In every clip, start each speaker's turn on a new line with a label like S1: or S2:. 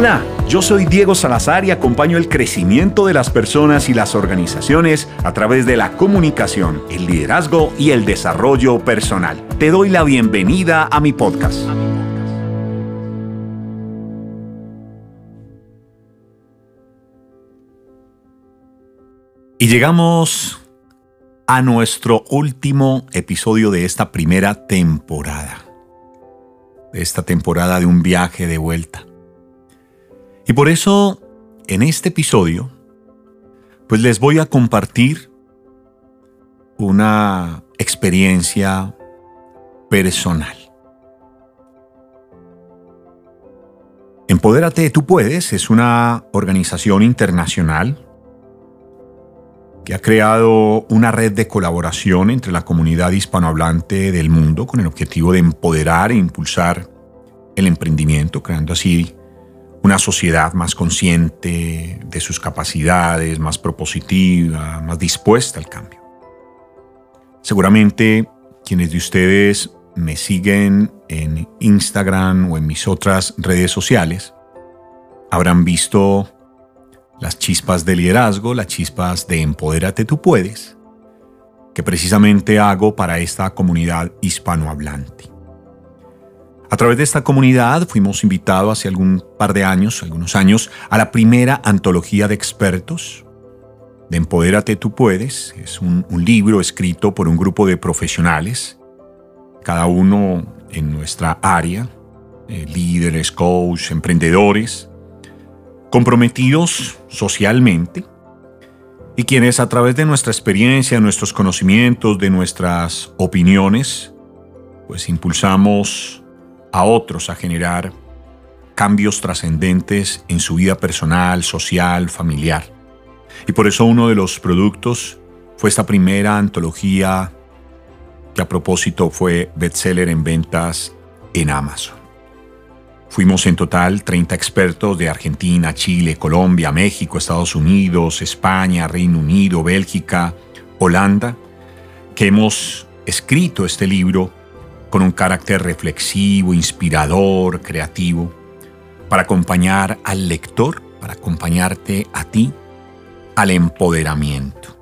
S1: Hola, yo soy Diego Salazar y acompaño el crecimiento de las personas y las organizaciones a través de la comunicación, el liderazgo y el desarrollo personal. Te doy la bienvenida a mi podcast. Y llegamos a nuestro último episodio de esta primera temporada. De esta temporada de un viaje de vuelta. Y por eso, en este episodio, pues les voy a compartir una experiencia personal. Empodérate, tú puedes, es una organización internacional que ha creado una red de colaboración entre la comunidad hispanohablante del mundo con el objetivo de empoderar e impulsar el emprendimiento, creando así una sociedad más consciente de sus capacidades, más propositiva, más dispuesta al cambio. Seguramente quienes de ustedes me siguen en Instagram o en mis otras redes sociales habrán visto las chispas de liderazgo, las chispas de Empodérate tú puedes, que precisamente hago para esta comunidad hispanohablante. A través de esta comunidad fuimos invitados hace algún par de años, algunos años, a la primera antología de expertos de Empodérate tú puedes. Es un, libro escrito por un grupo de profesionales, cada uno en nuestra área, eh, líderes, coach, emprendedores, comprometidos socialmente y quienes a través de nuestra experiencia, nuestros conocimientos, de nuestras opiniones, pues impulsamos a otros a generar cambios trascendentes en su vida personal, social, familiar. Y por eso uno de los productos fue esta primera antología que a propósito fue bestseller en ventas en Amazon. Fuimos en total 30 expertos de Argentina, Chile, Colombia, México, Estados Unidos, España, Reino Unido, Bélgica, Holanda, que hemos escrito este libro con un carácter reflexivo, inspirador, creativo, para acompañar al lector, para acompañarte a ti al empoderamiento.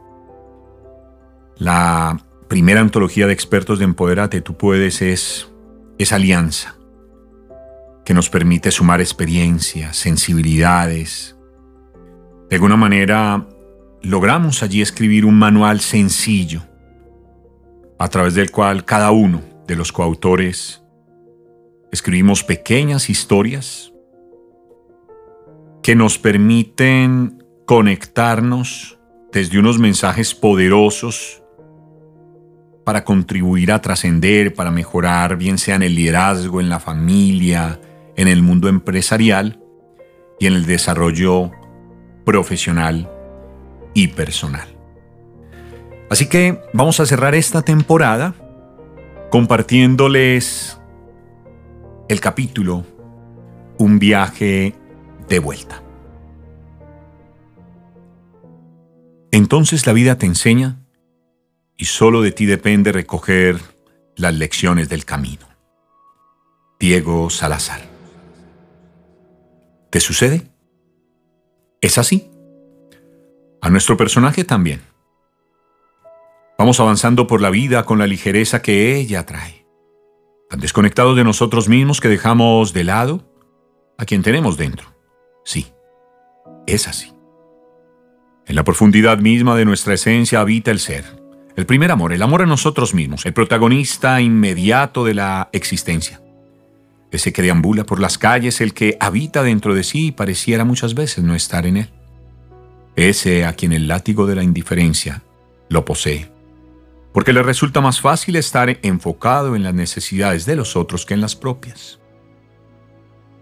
S1: La primera antología de expertos de Empoderate Tú Puedes es esa alianza que nos permite sumar experiencias, sensibilidades. De alguna manera, logramos allí escribir un manual sencillo a través del cual cada uno de los coautores, escribimos pequeñas historias que nos permiten conectarnos desde unos mensajes poderosos para contribuir a trascender, para mejorar, bien sea en el liderazgo, en la familia, en el mundo empresarial y en el desarrollo profesional y personal. Así que vamos a cerrar esta temporada compartiéndoles el capítulo Un viaje de vuelta. Entonces la vida te enseña y solo de ti depende recoger las lecciones del camino. Diego Salazar. ¿Te sucede? ¿Es así? A nuestro personaje también. Vamos avanzando por la vida con la ligereza que ella trae. Tan desconectados de nosotros mismos que dejamos de lado a quien tenemos dentro. Sí, es así. En la profundidad misma de nuestra esencia habita el ser, el primer amor, el amor a nosotros mismos, el protagonista inmediato de la existencia. Ese que deambula por las calles, el que habita dentro de sí y pareciera muchas veces no estar en él. Ese a quien el látigo de la indiferencia lo posee porque le resulta más fácil estar enfocado en las necesidades de los otros que en las propias.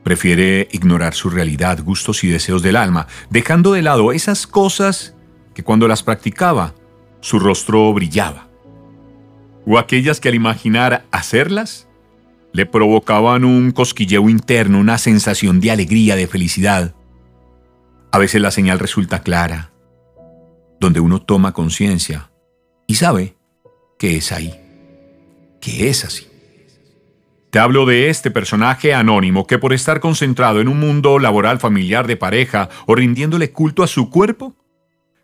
S1: Prefiere ignorar su realidad, gustos y deseos del alma, dejando de lado esas cosas que cuando las practicaba, su rostro brillaba, o aquellas que al imaginar hacerlas, le provocaban un cosquilleo interno, una sensación de alegría, de felicidad. A veces la señal resulta clara, donde uno toma conciencia y sabe que es ahí, que es así. Te hablo de este personaje anónimo que por estar concentrado en un mundo laboral, familiar, de pareja o rindiéndole culto a su cuerpo,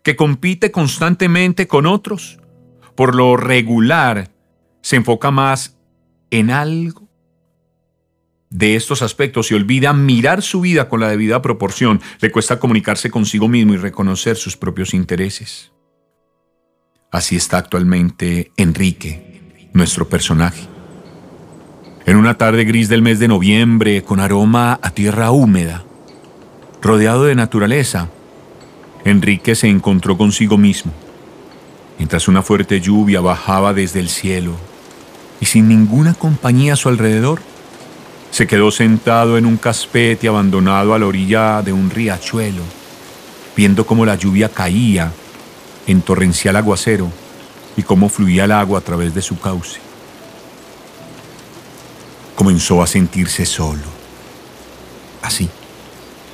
S1: que compite constantemente con otros, por lo regular se enfoca más en algo de estos aspectos y olvida mirar su vida con la debida proporción, le cuesta comunicarse consigo mismo y reconocer sus propios intereses. Así está actualmente Enrique, nuestro personaje. En una tarde gris del mes de noviembre, con aroma a tierra húmeda, rodeado de naturaleza, Enrique se encontró consigo mismo, mientras una fuerte lluvia bajaba desde el cielo y sin ninguna compañía a su alrededor, se quedó sentado en un caspete abandonado a la orilla de un riachuelo, viendo cómo la lluvia caía en torrencial aguacero y cómo fluía el agua a través de su cauce. Comenzó a sentirse solo. Así,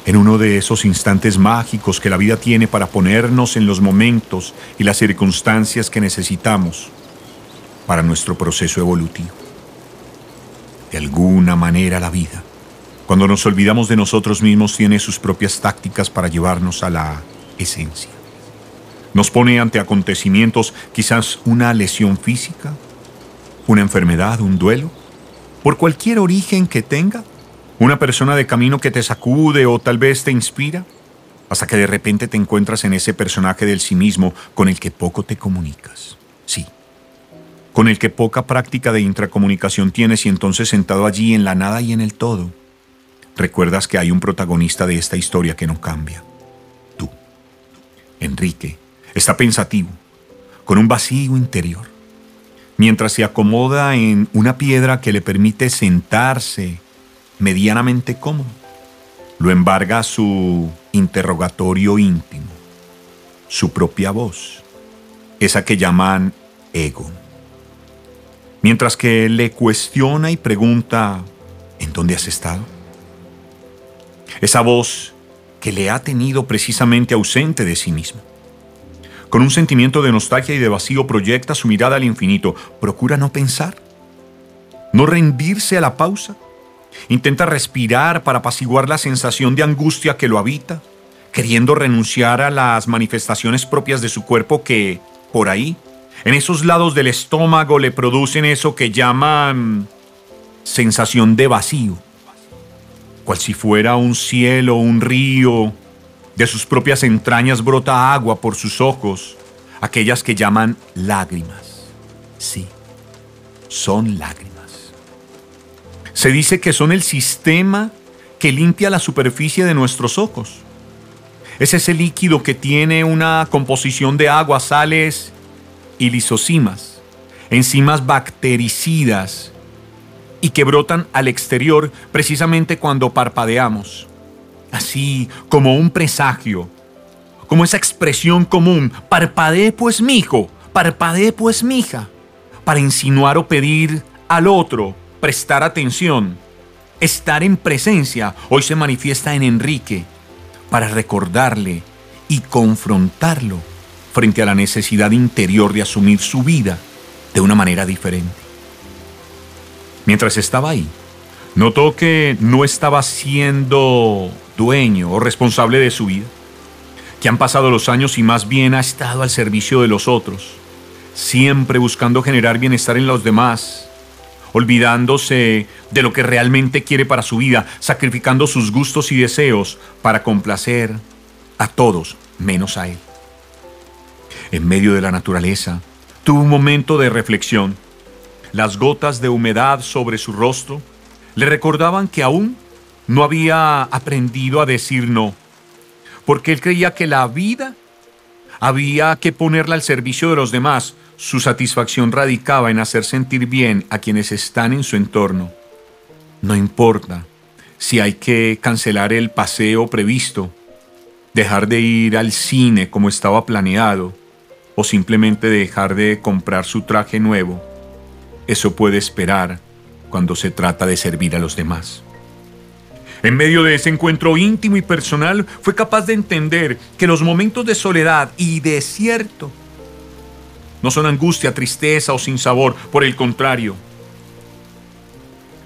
S1: en uno de esos instantes mágicos que la vida tiene para ponernos en los momentos y las circunstancias que necesitamos para nuestro proceso evolutivo de alguna manera la vida. Cuando nos olvidamos de nosotros mismos tiene sus propias tácticas para llevarnos a la esencia. Nos pone ante acontecimientos, quizás una lesión física, una enfermedad, un duelo, por cualquier origen que tenga, una persona de camino que te sacude o tal vez te inspira, hasta que de repente te encuentras en ese personaje del sí mismo con el que poco te comunicas. Sí, con el que poca práctica de intracomunicación tienes y entonces sentado allí en la nada y en el todo, recuerdas que hay un protagonista de esta historia que no cambia. Tú. Enrique está pensativo, con un vacío interior, mientras se acomoda en una piedra que le permite sentarse medianamente cómodo. Lo embarga su interrogatorio íntimo, su propia voz, esa que llaman ego mientras que le cuestiona y pregunta, ¿en dónde has estado? Esa voz que le ha tenido precisamente ausente de sí mismo. Con un sentimiento de nostalgia y de vacío proyecta su mirada al infinito. Procura no pensar, no rendirse a la pausa. Intenta respirar para apaciguar la sensación de angustia que lo habita, queriendo renunciar a las manifestaciones propias de su cuerpo que, por ahí, en esos lados del estómago le producen eso que llaman sensación de vacío, cual si fuera un cielo, un río, de sus propias entrañas brota agua por sus ojos, aquellas que llaman lágrimas. Sí, son lágrimas. Se dice que son el sistema que limpia la superficie de nuestros ojos. Es ese líquido que tiene una composición de agua, sales y lisosimas, enzimas bactericidas y que brotan al exterior precisamente cuando parpadeamos. Así como un presagio, como esa expresión común, parpadee pues mijo, parpadee pues mija, para insinuar o pedir al otro prestar atención, estar en presencia, hoy se manifiesta en Enrique, para recordarle y confrontarlo frente a la necesidad interior de asumir su vida de una manera diferente. Mientras estaba ahí, notó que no estaba siendo dueño o responsable de su vida, que han pasado los años y más bien ha estado al servicio de los otros, siempre buscando generar bienestar en los demás, olvidándose de lo que realmente quiere para su vida, sacrificando sus gustos y deseos para complacer a todos menos a él en medio de la naturaleza, tuvo un momento de reflexión. Las gotas de humedad sobre su rostro le recordaban que aún no había aprendido a decir no, porque él creía que la vida había que ponerla al servicio de los demás. Su satisfacción radicaba en hacer sentir bien a quienes están en su entorno. No importa si hay que cancelar el paseo previsto, dejar de ir al cine como estaba planeado, o simplemente dejar de comprar su traje nuevo, eso puede esperar cuando se trata de servir a los demás. En medio de ese encuentro íntimo y personal, fue capaz de entender que los momentos de soledad y desierto no son angustia, tristeza o sin sabor, por el contrario,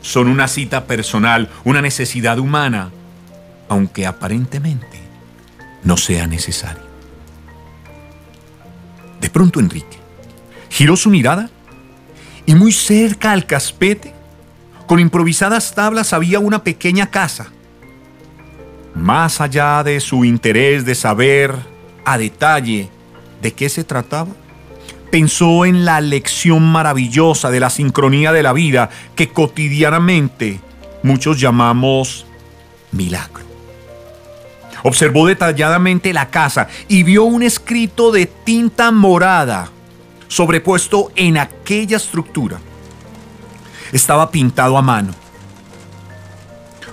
S1: son una cita personal, una necesidad humana, aunque aparentemente no sea necesario. De pronto Enrique giró su mirada y muy cerca al caspete, con improvisadas tablas, había una pequeña casa. Más allá de su interés de saber a detalle de qué se trataba, pensó en la lección maravillosa de la sincronía de la vida que cotidianamente muchos llamamos milagro. Observó detalladamente la casa y vio un escrito de tinta morada sobrepuesto en aquella estructura. Estaba pintado a mano.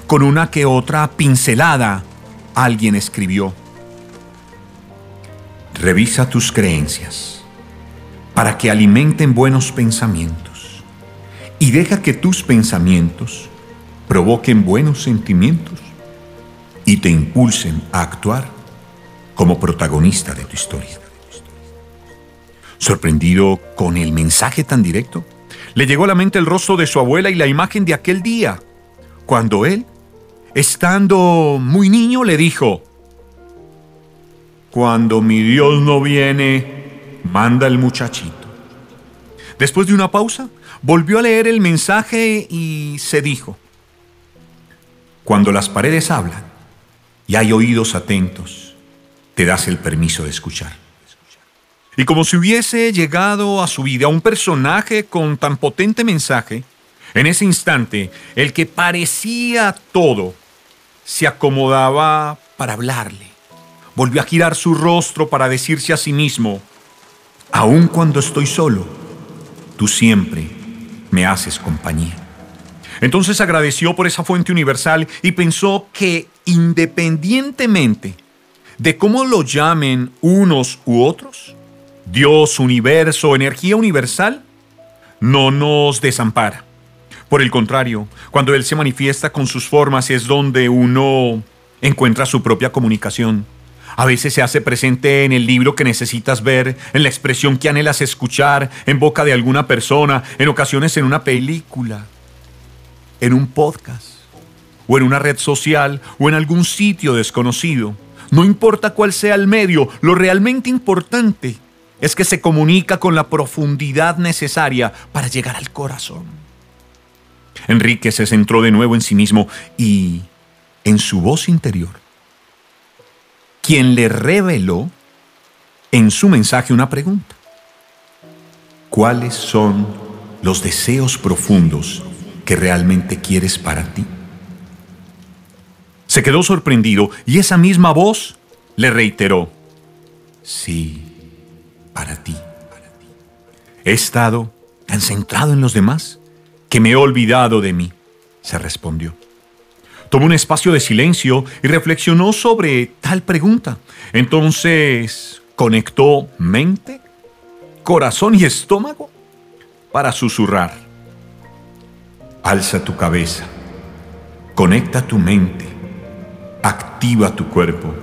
S1: Con una que otra pincelada, alguien escribió, Revisa tus creencias para que alimenten buenos pensamientos y deja que tus pensamientos provoquen buenos sentimientos y te impulsen a actuar como protagonista de tu historia. Sorprendido con el mensaje tan directo, le llegó a la mente el rostro de su abuela y la imagen de aquel día, cuando él, estando muy niño, le dijo, Cuando mi Dios no viene, manda el muchachito. Después de una pausa, volvió a leer el mensaje y se dijo, cuando las paredes hablan y hay oídos atentos, te das el permiso de escuchar. Y como si hubiese llegado a su vida un personaje con tan potente mensaje, en ese instante el que parecía todo se acomodaba para hablarle. Volvió a girar su rostro para decirse a sí mismo, aun cuando estoy solo, tú siempre me haces compañía. Entonces agradeció por esa fuente universal y pensó que independientemente de cómo lo llamen unos u otros, Dios, universo, energía universal, no nos desampara. Por el contrario, cuando Él se manifiesta con sus formas es donde uno encuentra su propia comunicación a veces se hace presente en el libro que necesitas ver, en la expresión que anhelas escuchar, en boca de alguna persona, en ocasiones en una película, en un podcast, o en una red social, o en algún sitio desconocido. No importa cuál sea el medio, lo realmente importante es que se comunica con la profundidad necesaria para llegar al corazón. Enrique se centró de nuevo en sí mismo y en su voz interior quien le reveló en su mensaje una pregunta. ¿Cuáles son los deseos profundos que realmente quieres para ti? Se quedó sorprendido y esa misma voz le reiteró, sí, para ti. He estado tan centrado en los demás que me he olvidado de mí, se respondió. Tomó un espacio de silencio y reflexionó sobre tal pregunta. Entonces conectó mente, corazón y estómago para susurrar. Alza tu cabeza, conecta tu mente, activa tu cuerpo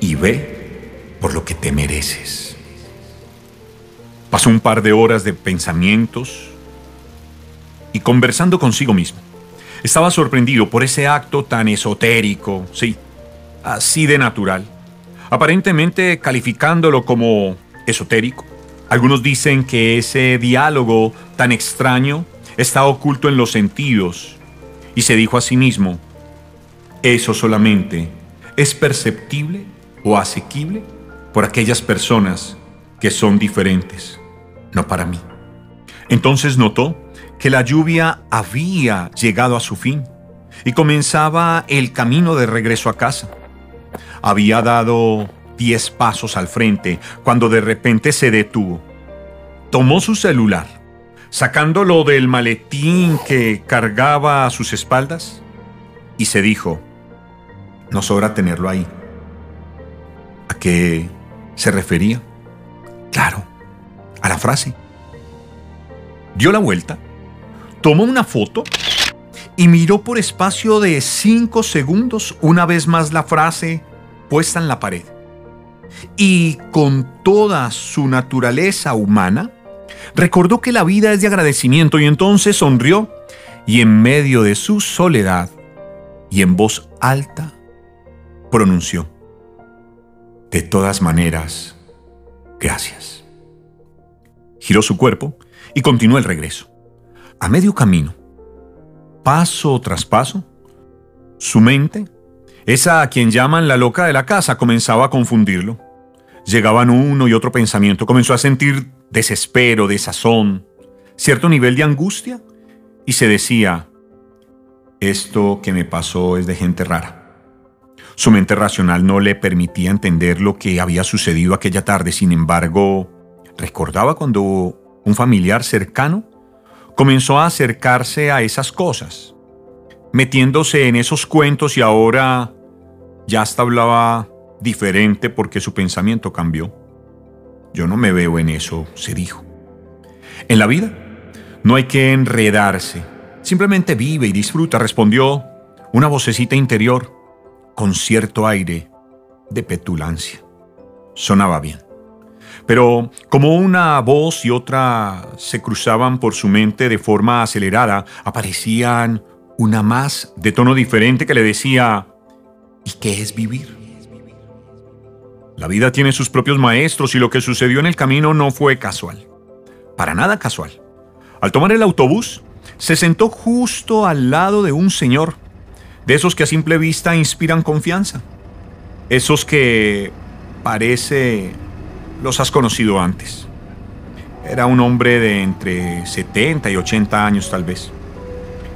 S1: y ve por lo que te mereces. Pasó un par de horas de pensamientos y conversando consigo mismo. Estaba sorprendido por ese acto tan esotérico, sí, así de natural, aparentemente calificándolo como esotérico. Algunos dicen que ese diálogo tan extraño está oculto en los sentidos y se dijo a sí mismo, eso solamente es perceptible o asequible por aquellas personas que son diferentes, no para mí. Entonces notó que la lluvia había llegado a su fin y comenzaba el camino de regreso a casa. Había dado diez pasos al frente cuando de repente se detuvo. Tomó su celular, sacándolo del maletín que cargaba a sus espaldas, y se dijo, no sobra tenerlo ahí. ¿A qué se refería? Claro, a la frase. Dio la vuelta tomó una foto y miró por espacio de cinco segundos una vez más la frase puesta en la pared. Y con toda su naturaleza humana, recordó que la vida es de agradecimiento y entonces sonrió y en medio de su soledad y en voz alta pronunció, de todas maneras, gracias. Giró su cuerpo y continuó el regreso. A medio camino, paso tras paso, su mente, esa a quien llaman la loca de la casa, comenzaba a confundirlo. Llegaban uno y otro pensamiento, comenzó a sentir desespero, desazón, cierto nivel de angustia y se decía, esto que me pasó es de gente rara. Su mente racional no le permitía entender lo que había sucedido aquella tarde, sin embargo, recordaba cuando un familiar cercano comenzó a acercarse a esas cosas, metiéndose en esos cuentos y ahora ya hasta hablaba diferente porque su pensamiento cambió. Yo no me veo en eso, se dijo. En la vida no hay que enredarse, simplemente vive y disfruta, respondió una vocecita interior con cierto aire de petulancia. Sonaba bien. Pero como una voz y otra se cruzaban por su mente de forma acelerada, aparecían una más de tono diferente que le decía, ¿y qué es vivir? La vida tiene sus propios maestros y lo que sucedió en el camino no fue casual. Para nada casual. Al tomar el autobús, se sentó justo al lado de un señor, de esos que a simple vista inspiran confianza. Esos que parece los has conocido antes. Era un hombre de entre 70 y 80 años tal vez.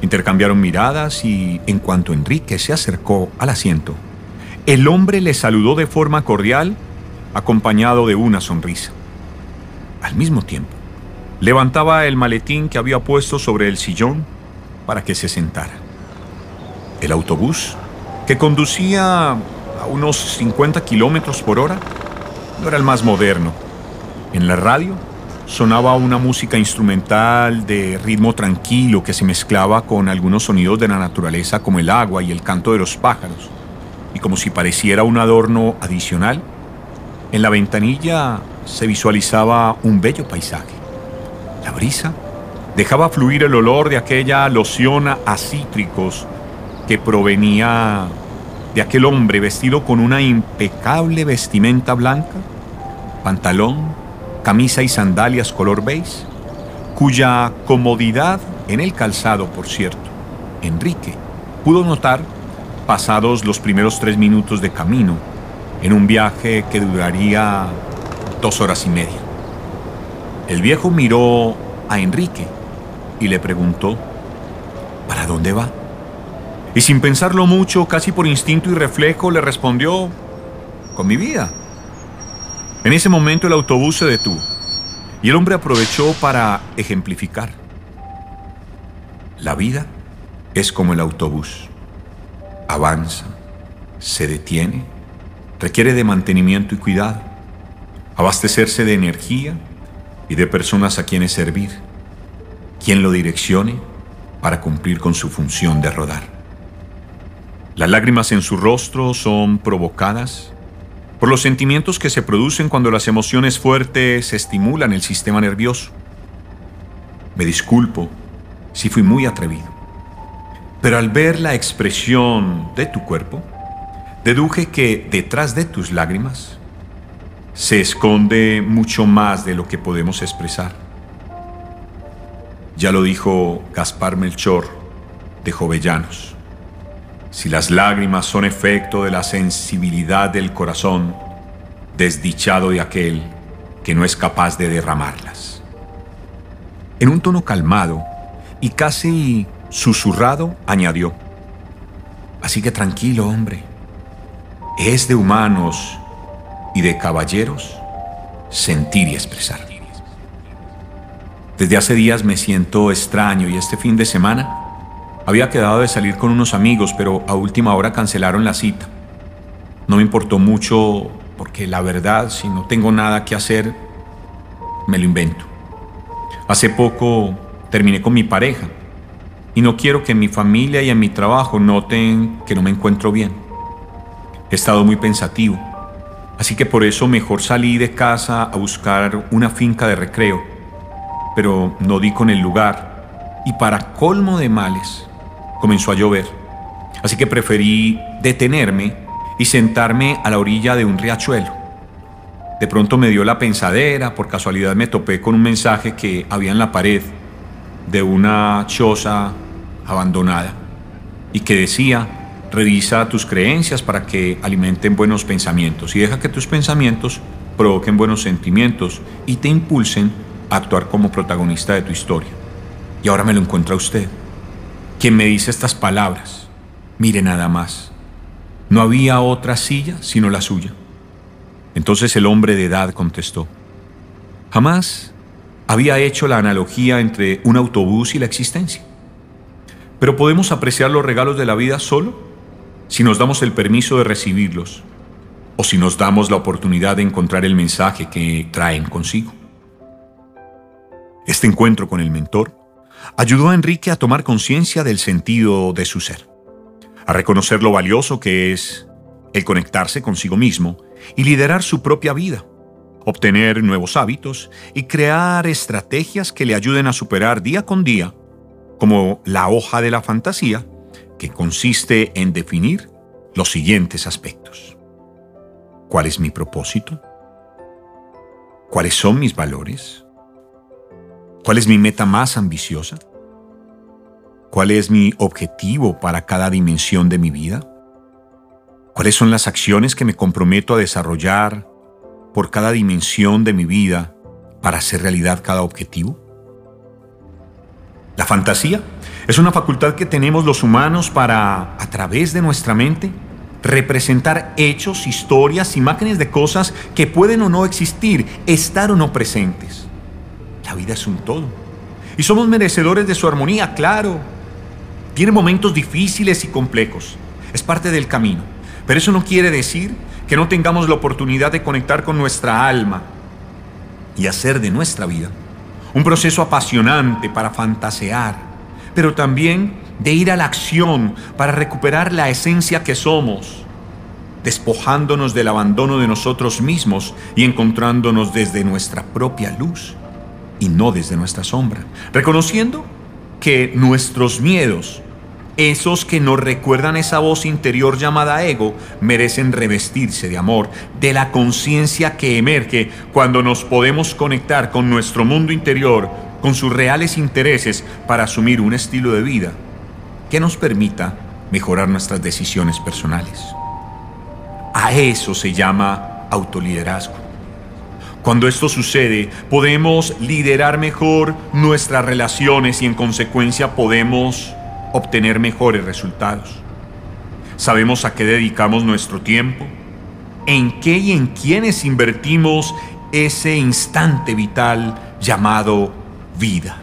S1: Intercambiaron miradas y en cuanto Enrique se acercó al asiento, el hombre le saludó de forma cordial, acompañado de una sonrisa. Al mismo tiempo, levantaba el maletín que había puesto sobre el sillón para que se sentara. El autobús, que conducía a unos 50 kilómetros por hora, no era el más moderno. En la radio sonaba una música instrumental de ritmo tranquilo que se mezclaba con algunos sonidos de la naturaleza como el agua y el canto de los pájaros. Y como si pareciera un adorno adicional, en la ventanilla se visualizaba un bello paisaje. La brisa dejaba fluir el olor de aquella loción a cítricos que provenía de aquel hombre vestido con una impecable vestimenta blanca, pantalón, camisa y sandalias color beige, cuya comodidad en el calzado, por cierto, Enrique pudo notar pasados los primeros tres minutos de camino en un viaje que duraría dos horas y media. El viejo miró a Enrique y le preguntó, ¿para dónde va? Y sin pensarlo mucho, casi por instinto y reflejo, le respondió, con mi vida. En ese momento el autobús se detuvo y el hombre aprovechó para ejemplificar. La vida es como el autobús. Avanza, se detiene, requiere de mantenimiento y cuidado, abastecerse de energía y de personas a quienes servir, quien lo direccione para cumplir con su función de rodar. Las lágrimas en su rostro son provocadas por los sentimientos que se producen cuando las emociones fuertes estimulan el sistema nervioso. Me disculpo si fui muy atrevido, pero al ver la expresión de tu cuerpo, deduje que detrás de tus lágrimas se esconde mucho más de lo que podemos expresar. Ya lo dijo Gaspar Melchor de Jovellanos. Si las lágrimas son efecto de la sensibilidad del corazón, desdichado de aquel que no es capaz de derramarlas. En un tono calmado y casi susurrado, añadió, Así que tranquilo, hombre, es de humanos y de caballeros sentir y expresar. Desde hace días me siento extraño y este fin de semana había quedado de salir con unos amigos, pero a última hora cancelaron la cita. No me importó mucho porque la verdad, si no tengo nada que hacer, me lo invento. Hace poco terminé con mi pareja y no quiero que mi familia y en mi trabajo noten que no me encuentro bien. He estado muy pensativo Así que por eso mejor salí de casa a buscar una finca de recreo, pero no di con el lugar y para colmo de males comenzó a llover. Así que preferí detenerme y sentarme a la orilla de un riachuelo. De pronto me dio la pensadera, por casualidad me topé con un mensaje que había en la pared de una choza abandonada y que decía, revisa tus creencias para que alimenten buenos pensamientos y deja que tus pensamientos provoquen buenos sentimientos y te impulsen a actuar como protagonista de tu historia. Y ahora me lo encuentra usted, quien me dice estas palabras. Mire nada más, no había otra silla sino la suya. Entonces el hombre de edad contestó, jamás había hecho la analogía entre un autobús y la existencia. Pero podemos apreciar los regalos de la vida solo si nos damos el permiso de recibirlos o si nos damos la oportunidad de encontrar el mensaje que traen consigo. Este encuentro con el mentor ayudó a Enrique a tomar conciencia del sentido de su ser, a reconocer lo valioso que es el conectarse consigo mismo y liderar su propia vida, obtener nuevos hábitos y crear estrategias que le ayuden a superar día con día, como la hoja de la fantasía, que consiste en definir los siguientes aspectos. ¿Cuál es mi propósito? ¿Cuáles son mis valores? ¿Cuál es mi meta más ambiciosa? ¿Cuál es mi objetivo para cada dimensión de mi vida? ¿Cuáles son las acciones que me comprometo a desarrollar por cada dimensión de mi vida para hacer realidad cada objetivo? La fantasía es una facultad que tenemos los humanos para, a través de nuestra mente, representar hechos, historias, imágenes de cosas que pueden o no existir, estar o no presentes. La vida es un todo. Y somos merecedores de su armonía, claro. Tiene momentos difíciles y complejos. Es parte del camino. Pero eso no quiere decir que no tengamos la oportunidad de conectar con nuestra alma y hacer de nuestra vida un proceso apasionante para fantasear, pero también de ir a la acción para recuperar la esencia que somos, despojándonos del abandono de nosotros mismos y encontrándonos desde nuestra propia luz y no desde nuestra sombra, reconociendo que nuestros miedos, esos que nos recuerdan esa voz interior llamada ego merecen revestirse de amor, de la conciencia que emerge cuando nos podemos conectar con nuestro mundo interior, con sus reales intereses para asumir un estilo de vida que nos permita mejorar nuestras decisiones personales. A eso se llama autoliderazgo. Cuando esto sucede, podemos liderar mejor nuestras relaciones y en consecuencia podemos obtener mejores resultados. Sabemos a qué dedicamos nuestro tiempo, en qué y en quiénes invertimos ese instante vital llamado vida.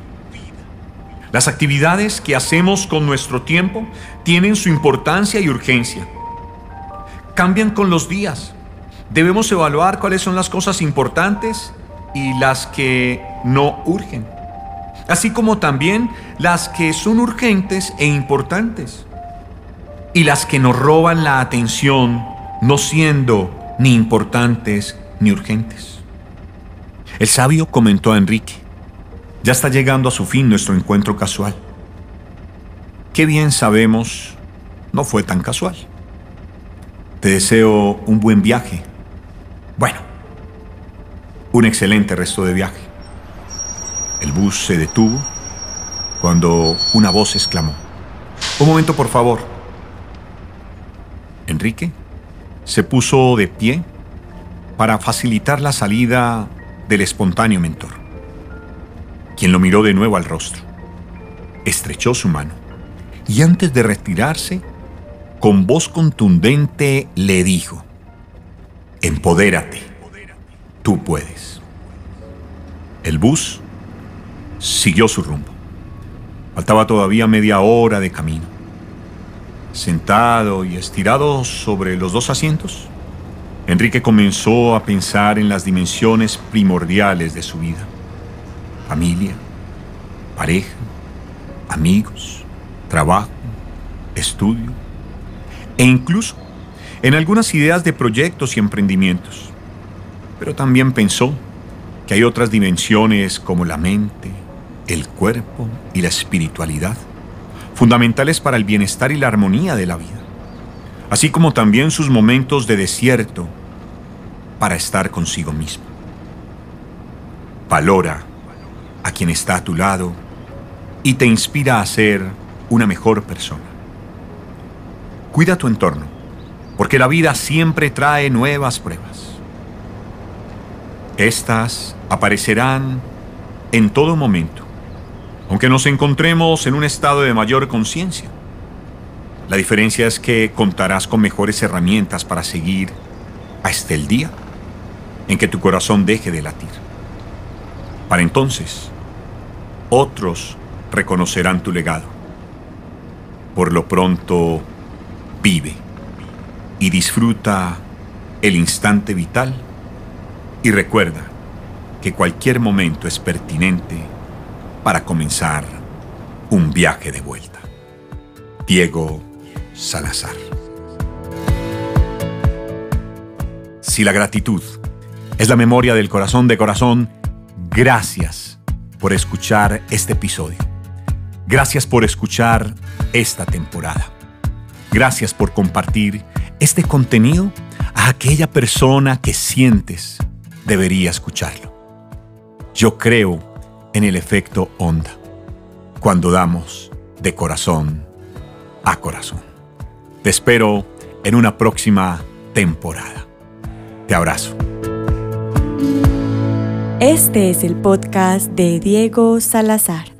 S1: Las actividades que hacemos con nuestro tiempo tienen su importancia y urgencia. Cambian con los días. Debemos evaluar cuáles son las cosas importantes y las que no urgen así como también las que son urgentes e importantes, y las que nos roban la atención no siendo ni importantes ni urgentes. El sabio comentó a Enrique, ya está llegando a su fin nuestro encuentro casual. Qué bien sabemos, no fue tan casual. Te deseo un buen viaje. Bueno, un excelente resto de viaje. El bus se detuvo cuando una voz exclamó, Un momento, por favor. Enrique se puso de pie para facilitar la salida del espontáneo mentor, quien lo miró de nuevo al rostro, estrechó su mano y antes de retirarse, con voz contundente le dijo, Empodérate, tú puedes. El bus siguió su rumbo. Faltaba todavía media hora de camino. Sentado y estirado sobre los dos asientos, Enrique comenzó a pensar en las dimensiones primordiales de su vida. Familia, pareja, amigos, trabajo, estudio e incluso en algunas ideas de proyectos y emprendimientos. Pero también pensó que hay otras dimensiones como la mente, el cuerpo y la espiritualidad, fundamentales para el bienestar y la armonía de la vida, así como también sus momentos de desierto para estar consigo mismo. Valora a quien está a tu lado y te inspira a ser una mejor persona. Cuida tu entorno, porque la vida siempre trae nuevas pruebas. Estas aparecerán en todo momento, aunque nos encontremos en un estado de mayor conciencia. La diferencia es que contarás con mejores herramientas para seguir hasta el día en que tu corazón deje de latir. Para entonces, otros reconocerán tu legado. Por lo pronto, vive y disfruta el instante vital y recuerda que cualquier momento es pertinente para comenzar un viaje de vuelta. Diego Salazar. Si la gratitud es la memoria del corazón de corazón, gracias por escuchar este episodio. Gracias por escuchar esta temporada. Gracias por compartir este contenido a aquella persona que sientes debería escucharlo. Yo creo en el efecto onda, cuando damos de corazón a corazón. Te espero en una próxima temporada. Te abrazo.
S2: Este es el podcast de Diego Salazar.